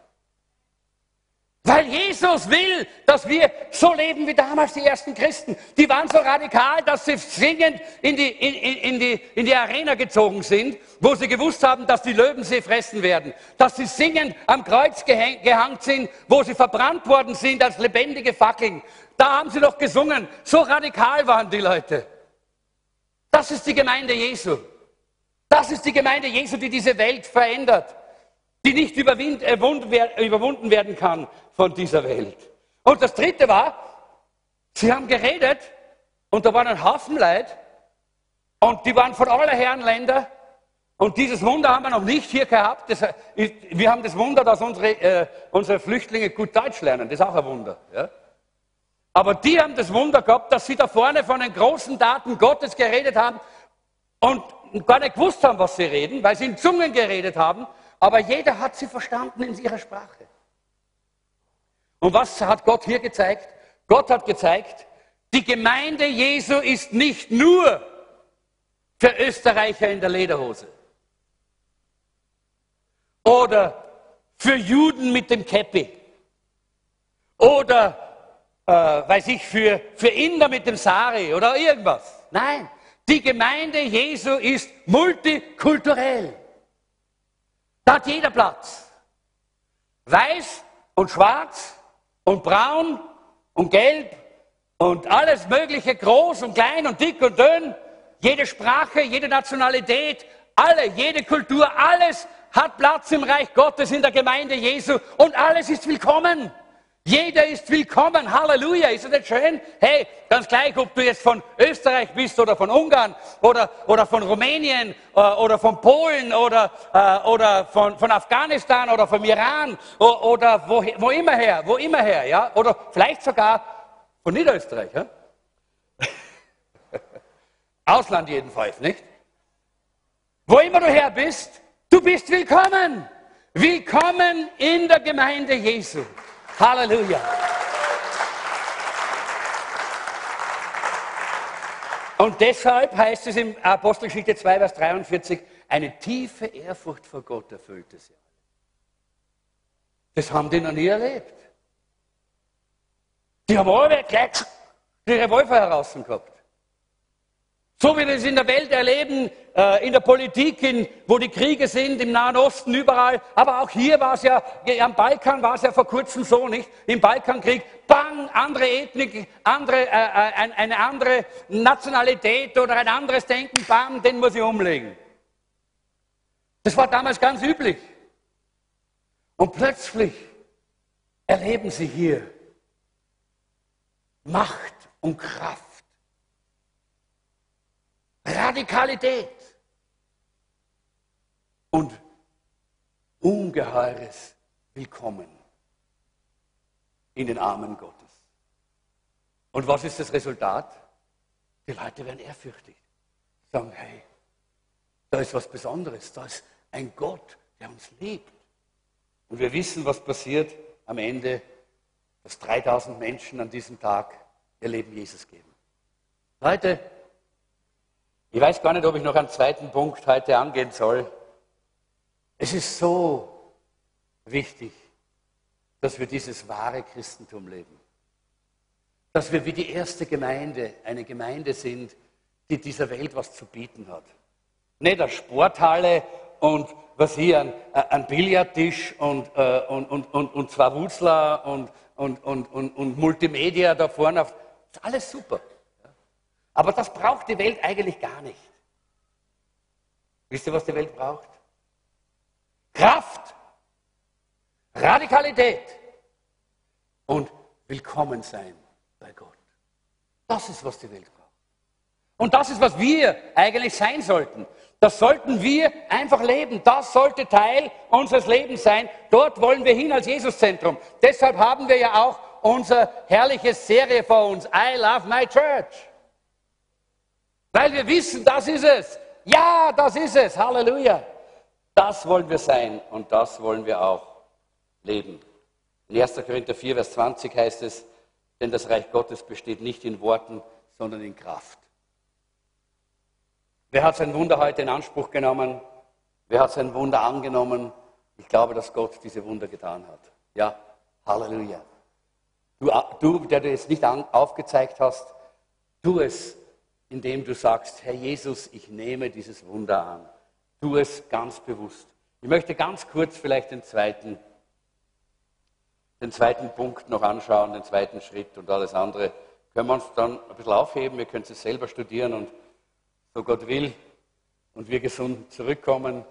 Weil Jesus will, dass wir so leben wie damals die ersten Christen. Die waren so radikal, dass sie singend in die, in, in, die, in die Arena gezogen sind, wo sie gewusst haben, dass die Löwen sie fressen werden. Dass sie singend am Kreuz gehangen sind, wo sie verbrannt worden sind als lebendige Fackeln. Da haben sie doch gesungen. So radikal waren die Leute. Das ist die Gemeinde Jesu. Das ist die Gemeinde Jesu, die diese Welt verändert die nicht überwunden werden kann von dieser Welt. Und das Dritte war, sie haben geredet und da waren ein Haufen Leute und die waren von aller Herren Länder und dieses Wunder haben wir noch nicht hier gehabt. Das, wir haben das Wunder, dass unsere, äh, unsere Flüchtlinge gut Deutsch lernen. Das ist auch ein Wunder. Ja? Aber die haben das Wunder gehabt, dass sie da vorne von den großen Daten Gottes geredet haben und gar nicht gewusst haben, was sie reden, weil sie in Zungen geredet haben aber jeder hat sie verstanden in ihrer Sprache. Und was hat Gott hier gezeigt? Gott hat gezeigt, Die Gemeinde Jesu ist nicht nur für Österreicher in der Lederhose oder für Juden mit dem Käppi oder, äh, weiß ich, für, für Inder mit dem Sari oder irgendwas. Nein, die Gemeinde Jesu ist multikulturell. Da hat jeder Platz. Weiß und schwarz und braun und gelb und alles Mögliche, groß und klein und dick und dünn, jede Sprache, jede Nationalität, alle, jede Kultur, alles hat Platz im Reich Gottes in der Gemeinde Jesu und alles ist willkommen. Jeder ist willkommen. Halleluja. Ist das nicht schön? Hey, ganz gleich, ob du jetzt von Österreich bist oder von Ungarn oder, oder von Rumänien äh, oder von Polen oder, äh, oder von, von Afghanistan oder vom Iran oder, oder wo, wo immer her, wo immer her, ja? Oder vielleicht sogar von Niederösterreich, ja? Ausland jedenfalls, nicht? Wo immer du her bist, du bist willkommen. Willkommen in der Gemeinde Jesu. Halleluja. Und deshalb heißt es im Apostelgeschichte 2, Vers 43, eine tiefe Ehrfurcht vor Gott erfüllte sie. Das haben die noch nie erlebt. Die haben alle gleich die Revolver heraus gehabt. So wie wir es in der Welt erleben, äh, in der Politik, in, wo die Kriege sind, im Nahen Osten, überall. Aber auch hier war es ja, am Balkan war es ja vor kurzem so, nicht? Im Balkankrieg, bang, andere Ethnik, andere, äh, äh eine andere Nationalität oder ein anderes Denken, bang, den muss ich umlegen. Das war damals ganz üblich. Und plötzlich erleben sie hier Macht und Kraft Radikalität und ungeheures Willkommen in den Armen Gottes. Und was ist das Resultat? Die Leute werden ehrfürchtig. Sagen, hey, da ist was Besonderes, da ist ein Gott, der uns liebt. Und wir wissen, was passiert am Ende, dass 3000 Menschen an diesem Tag ihr Leben Jesus geben. Leute, ich weiß gar nicht, ob ich noch einen zweiten Punkt heute angehen soll. Es ist so wichtig, dass wir dieses wahre Christentum leben. Dass wir wie die erste Gemeinde eine Gemeinde sind, die dieser Welt was zu bieten hat. Nicht eine Sporthalle und was hier, ein, ein Billardtisch und, äh, und, und, und, und zwei Wutzler und, und, und, und, und Multimedia da vorne. Auf, alles super. Aber das braucht die Welt eigentlich gar nicht. Wisst ihr, was die Welt braucht? Kraft, Radikalität und willkommen sein bei Gott. Das ist, was die Welt braucht. Und das ist, was wir eigentlich sein sollten. Das sollten wir einfach leben. Das sollte Teil unseres Lebens sein. Dort wollen wir hin als Jesuszentrum. Deshalb haben wir ja auch unsere herrliche Serie vor uns. I love my church. Weil wir wissen, das ist es. Ja, das ist es. Halleluja. Das wollen wir sein und das wollen wir auch leben. In 1. Korinther 4, Vers 20 heißt es, denn das Reich Gottes besteht nicht in Worten, sondern in Kraft. Wer hat sein Wunder heute in Anspruch genommen? Wer hat sein Wunder angenommen? Ich glaube, dass Gott diese Wunder getan hat. Ja, Halleluja. Du, du der du jetzt nicht aufgezeigt hast, tu es indem du sagst, Herr Jesus, ich nehme dieses Wunder an. Tu es ganz bewusst. Ich möchte ganz kurz vielleicht den zweiten, den zweiten Punkt noch anschauen, den zweiten Schritt und alles andere. Können wir uns dann ein bisschen aufheben, wir können es selber studieren und so Gott will und wir gesund zurückkommen,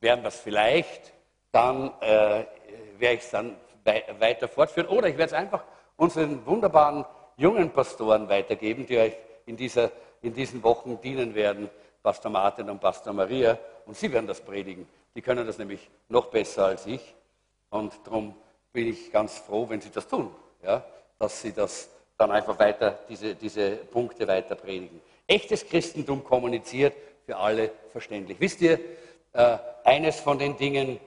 werden das vielleicht, dann äh, werde ich es dann weiter fortführen. Oder ich werde es einfach unseren wunderbaren jungen Pastoren weitergeben, die euch in dieser in diesen Wochen dienen werden, Pastor Martin und Pastor Maria. Und sie werden das predigen. Die können das nämlich noch besser als ich. Und darum bin ich ganz froh, wenn sie das tun. Ja? Dass sie das dann einfach weiter, diese, diese Punkte weiter predigen. Echtes Christentum kommuniziert für alle verständlich. Wisst ihr, äh, eines von den Dingen,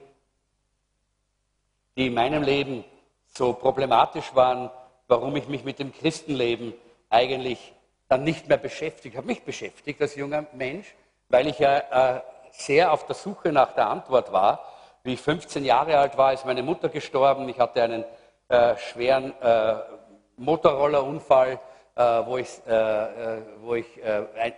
die in meinem Leben so problematisch waren, warum ich mich mit dem Christenleben eigentlich dann nicht mehr beschäftigt, habe mich beschäftigt als junger Mensch, weil ich ja äh, sehr auf der Suche nach der Antwort war. Wie ich 15 Jahre alt war, ist meine Mutter gestorben. Ich hatte einen äh, schweren äh, Motorrollerunfall, äh, wo ich, äh, äh, wo ich ein,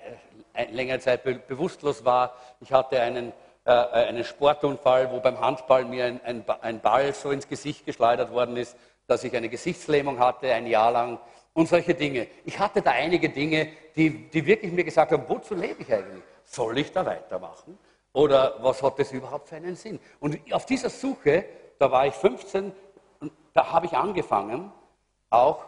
ein, längere Zeit be bewusstlos war. Ich hatte einen, einen Sportunfall, wo beim Handball mir ein, ein, ein Ball so ins Gesicht geschleudert worden ist, dass ich eine Gesichtslähmung hatte, ein Jahr lang und solche Dinge. Ich hatte da einige Dinge, die, die wirklich mir gesagt haben, wozu lebe ich eigentlich? Soll ich da weitermachen? Oder was hat das überhaupt für einen Sinn? Und auf dieser Suche, da war ich 15, da habe ich angefangen, auch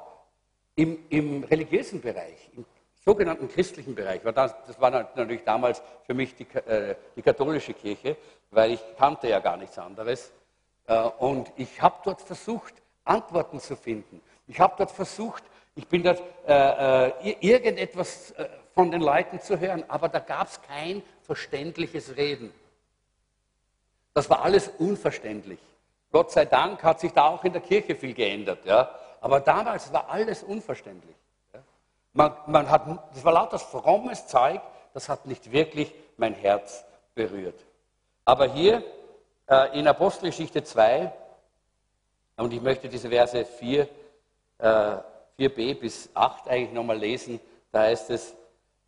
im, im, religiösen Bereich, im sogenannten christlichen Bereich, weil das, das war natürlich damals für mich die, äh, die, katholische Kirche, weil ich kannte ja gar nichts anderes. Äh, und ich habe dort versucht, Antworten zu finden. Ich habe dort versucht, ich bin dort äh, äh irgendetwas äh, von den Leuten zu hören, aber da gab es kein verständliches Reden. Das war alles unverständlich. Gott sei Dank hat sich da auch in der Kirche viel geändert. Ja? Aber damals war alles unverständlich. Ja? Man, man hat, das war lauter frommes Zeug, das hat nicht wirklich mein Herz berührt. Aber hier äh, in Apostelgeschichte 2, und ich möchte diese Verse 4, äh, 4b bis 8 eigentlich nochmal lesen. Da heißt es,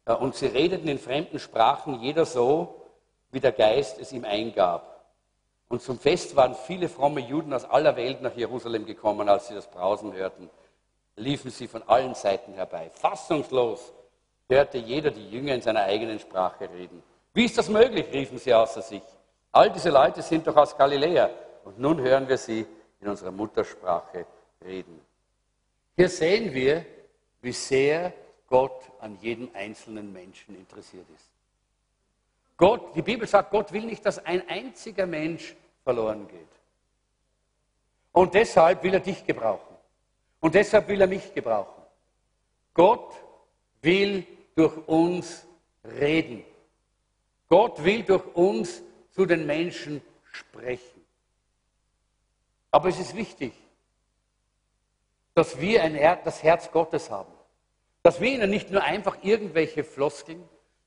und sie redeten in fremden Sprachen, jeder so, wie der Geist es ihm eingab. Und zum Fest waren viele fromme Juden aus aller Welt nach Jerusalem gekommen, als sie das Brausen hörten. Liefen sie von allen Seiten herbei. Fassungslos hörte jeder die Jünger in seiner eigenen Sprache reden. Wie ist das möglich? riefen sie außer sich. All diese Leute sind doch aus Galiläa und nun hören wir sie in unserer Muttersprache reden. Hier sehen wir, wie sehr Gott an jedem einzelnen Menschen interessiert ist. Gott, die Bibel sagt, Gott will nicht, dass ein einziger Mensch verloren geht. Und deshalb will er dich gebrauchen. Und deshalb will er mich gebrauchen. Gott will durch uns reden. Gott will durch uns zu den Menschen sprechen. Aber es ist wichtig, dass wir ein Her das Herz Gottes haben. Dass wir ihnen nicht nur einfach irgendwelche Floskeln,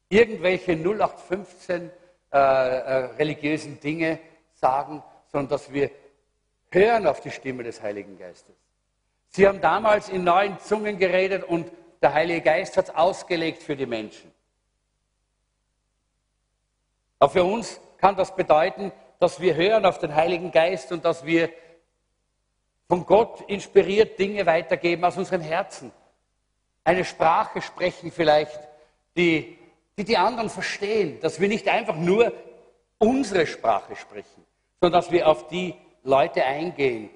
irgendwelche 0815 äh, äh, religiösen Dinge sagen, sondern dass wir hören auf die Stimme des Heiligen Geistes. Sie haben damals in neuen Zungen geredet und der Heilige Geist hat es ausgelegt für die Menschen. Aber für uns kann das bedeuten, dass wir hören auf den Heiligen Geist und dass wir von Gott inspiriert Dinge weitergeben aus unserem Herzen. Eine Sprache sprechen vielleicht, die, die die anderen verstehen. Dass wir nicht einfach nur unsere Sprache sprechen, sondern dass wir auf die Leute eingehen,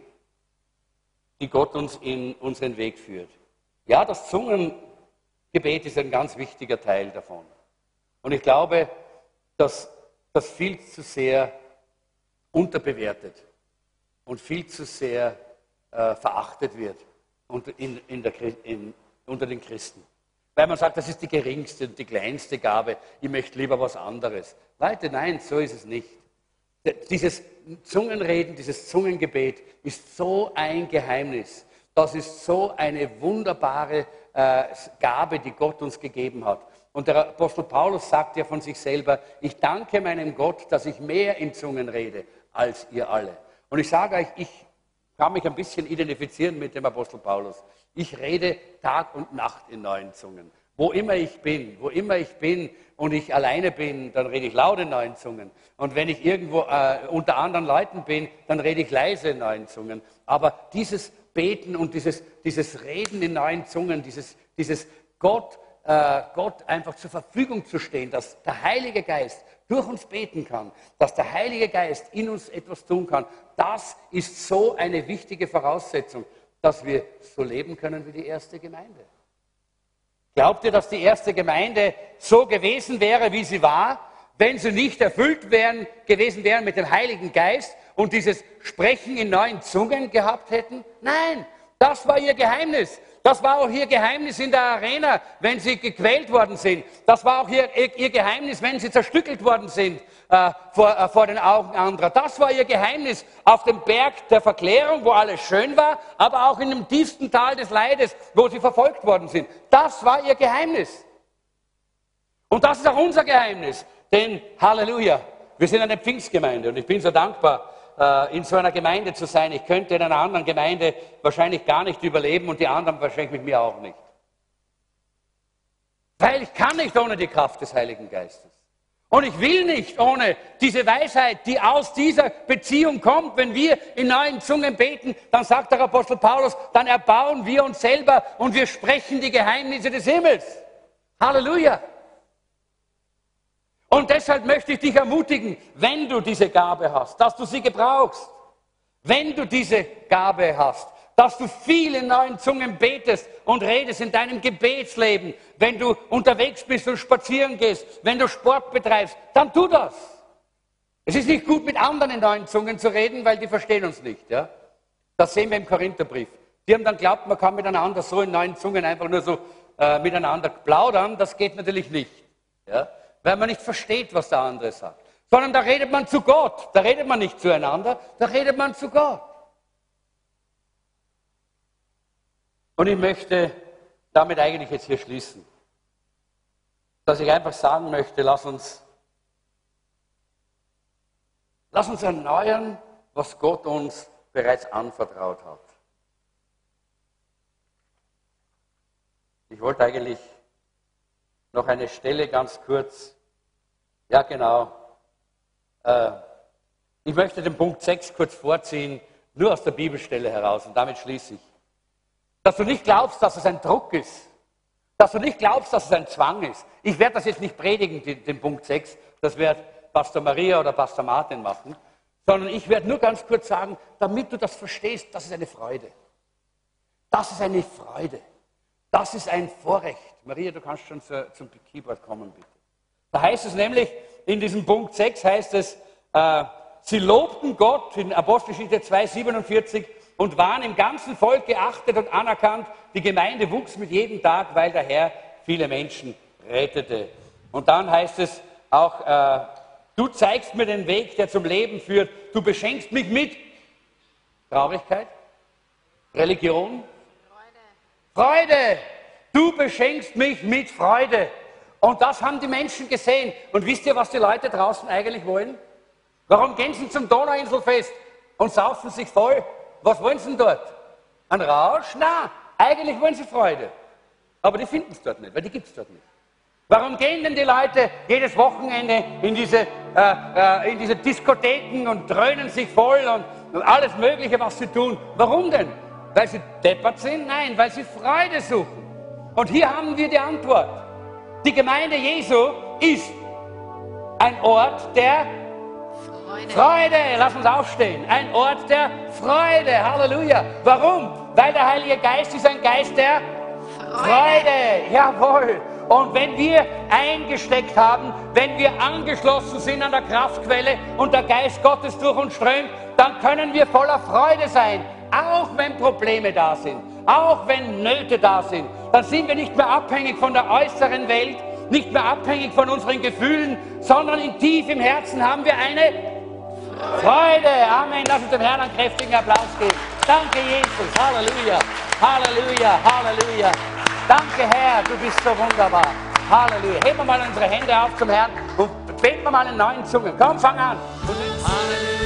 die Gott uns in unseren Weg führt. Ja, das Zungengebet ist ein ganz wichtiger Teil davon. Und ich glaube, dass das viel zu sehr unterbewertet und viel zu sehr äh, verachtet wird unter, in, in der, in, unter den Christen. Weil man sagt, das ist die geringste und die kleinste Gabe, ich möchte lieber was anderes. Leute, nein, so ist es nicht. Dieses Zungenreden, dieses Zungengebet ist so ein Geheimnis. Das ist so eine wunderbare äh, Gabe, die Gott uns gegeben hat. Und der Apostel Paulus sagt ja von sich selber, ich danke meinem Gott, dass ich mehr in Zungen rede als ihr alle. Und ich sage euch, ich kann mich ein bisschen identifizieren mit dem Apostel Paulus. Ich rede Tag und Nacht in neuen Zungen. Wo immer ich bin, wo immer ich bin und ich alleine bin, dann rede ich laut in neuen Zungen. Und wenn ich irgendwo äh, unter anderen Leuten bin, dann rede ich leise in neuen Zungen. Aber dieses Beten und dieses, dieses Reden in neuen Zungen, dieses, dieses Gott, äh, Gott einfach zur Verfügung zu stehen, dass der Heilige Geist durch uns beten kann, dass der Heilige Geist in uns etwas tun kann, das ist so eine wichtige Voraussetzung, dass wir so leben können wie die erste Gemeinde. Glaubt ihr, dass die erste Gemeinde so gewesen wäre, wie sie war, wenn sie nicht erfüllt wären, gewesen wären mit dem Heiligen Geist und dieses Sprechen in neuen Zungen gehabt hätten? Nein, das war ihr Geheimnis. Das war auch ihr Geheimnis in der Arena, wenn sie gequält worden sind. Das war auch ihr, ihr Geheimnis, wenn sie zerstückelt worden sind äh, vor, äh, vor den Augen anderer. Das war ihr Geheimnis auf dem Berg der Verklärung, wo alles schön war, aber auch in dem tiefsten Tal des Leides, wo sie verfolgt worden sind. Das war ihr Geheimnis. Und das ist auch unser Geheimnis. Denn, Halleluja, wir sind eine Pfingstgemeinde und ich bin so dankbar, in so einer Gemeinde zu sein. Ich könnte in einer anderen Gemeinde wahrscheinlich gar nicht überleben und die anderen wahrscheinlich mit mir auch nicht. Weil ich kann nicht ohne die Kraft des Heiligen Geistes. Und ich will nicht ohne diese Weisheit, die aus dieser Beziehung kommt. Wenn wir in neuen Zungen beten, dann sagt der Apostel Paulus, dann erbauen wir uns selber und wir sprechen die Geheimnisse des Himmels. Halleluja. Und deshalb möchte ich dich ermutigen, wenn du diese Gabe hast, dass du sie gebrauchst. Wenn du diese Gabe hast, dass du viele neuen Zungen betest und redest in deinem Gebetsleben, wenn du unterwegs bist und spazieren gehst, wenn du Sport betreibst, dann tu das. Es ist nicht gut, mit anderen in neuen Zungen zu reden, weil die verstehen uns nicht. Ja? Das sehen wir im Korintherbrief. Die haben dann glaubt, man kann miteinander so in neuen Zungen einfach nur so äh, miteinander plaudern. Das geht natürlich nicht. Ja? Weil man nicht versteht, was der andere sagt. Sondern da redet man zu Gott. Da redet man nicht zueinander, da redet man zu Gott. Und ich möchte damit eigentlich jetzt hier schließen. Dass ich einfach sagen möchte, lass uns, lass uns erneuern, was Gott uns bereits anvertraut hat. Ich wollte eigentlich noch eine Stelle ganz kurz, ja genau, äh, ich möchte den Punkt 6 kurz vorziehen, nur aus der Bibelstelle heraus und damit schließe ich. Dass du nicht glaubst, dass es ein Druck ist. Dass du nicht glaubst, dass es ein Zwang ist. Ich werde das jetzt nicht predigen, den, Punkt 6. Das wird Pastor Maria oder Pastor Martin machen. Sondern ich werde nur ganz kurz sagen, damit du das verstehst, das ist eine Freude. Das ist eine Freude. Das ist ein Vorrecht. Maria, du kannst schon zu, zum Keyboard kommen, bitte. Da heißt es nämlich, in diesem Punkt 6 heißt es, äh, sie lobten Gott in Apostelgeschichte 2, 47 und waren im ganzen Volk geachtet und anerkannt. Die Gemeinde wuchs mit jedem Tag, weil der Herr viele Menschen rettete. Und dann heißt es auch, äh, du zeigst mir den Weg, der zum Leben führt. Du beschenkst mich mit Traurigkeit, Religion, Freude. Freude. Du beschenkst mich mit Freude. Und das haben die Menschen gesehen. Und wisst ihr, was die Leute draußen eigentlich wollen? Warum gehen sie zum Donauinselfest und saufen sich voll? Was wollen sie denn dort? Ein Rausch? Nein, eigentlich wollen sie Freude. Aber die finden es dort nicht, weil die gibt es dort nicht. Warum gehen denn die Leute jedes Wochenende in diese, äh, äh, in diese Diskotheken und dröhnen sich voll und, und alles Mögliche, was sie tun? Warum denn? Weil sie deppert sind? Nein, weil sie Freude suchen. Und hier haben wir die Antwort. Die Gemeinde Jesu ist ein Ort der Freude. Freude, lass uns aufstehen. Ein Ort der Freude. Halleluja. Warum? Weil der Heilige Geist ist ein Geist der Freude. Freude. Jawohl. Und wenn wir eingesteckt haben, wenn wir angeschlossen sind an der Kraftquelle und der Geist Gottes durch uns strömt, dann können wir voller Freude sein, auch wenn Probleme da sind, auch wenn Nöte da sind. Dann sind wir nicht mehr abhängig von der äußeren Welt, nicht mehr abhängig von unseren Gefühlen, sondern in tief im Herzen haben wir eine Freude. Amen. Lass uns dem Herrn einen kräftigen Applaus geben. Danke, Jesus. Halleluja. Halleluja. Halleluja. Danke, Herr. Du bist so wunderbar. Halleluja. Heben wir mal unsere Hände auf zum Herrn und beten wir mal in neuen Zungen. Komm, fang an. Halleluja.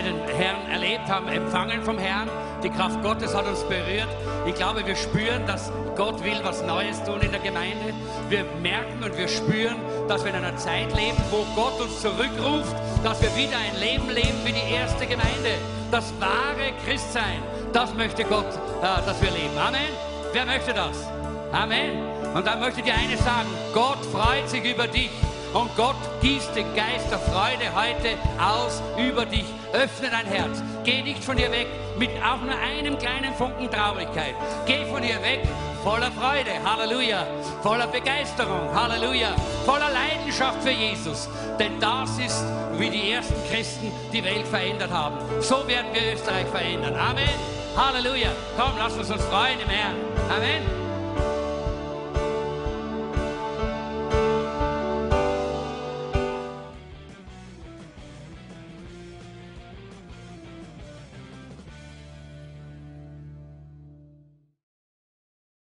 Heute den Herrn erlebt, haben empfangen vom Herrn. Die Kraft Gottes hat uns berührt. Ich glaube, wir spüren, dass Gott will was Neues tun in der Gemeinde. Wir merken und wir spüren, dass wir in einer Zeit leben, wo Gott uns zurückruft, dass wir wieder ein Leben leben wie die erste Gemeinde. Das wahre Christsein, das möchte Gott, äh, dass wir leben. Amen. Wer möchte das? Amen. Und dann möchte ich dir eines sagen, Gott freut sich über dich. Und Gott gießt den Geist der Freude heute aus über dich. Öffne dein Herz. Geh nicht von ihr weg mit auch nur einem kleinen Funken Traurigkeit. Geh von ihr weg voller Freude. Halleluja. Voller Begeisterung. Halleluja. Voller Leidenschaft für Jesus. Denn das ist, wie die ersten Christen die Welt verändert haben. So werden wir Österreich verändern. Amen. Halleluja. Komm, lass uns uns freuen im Herrn. Amen.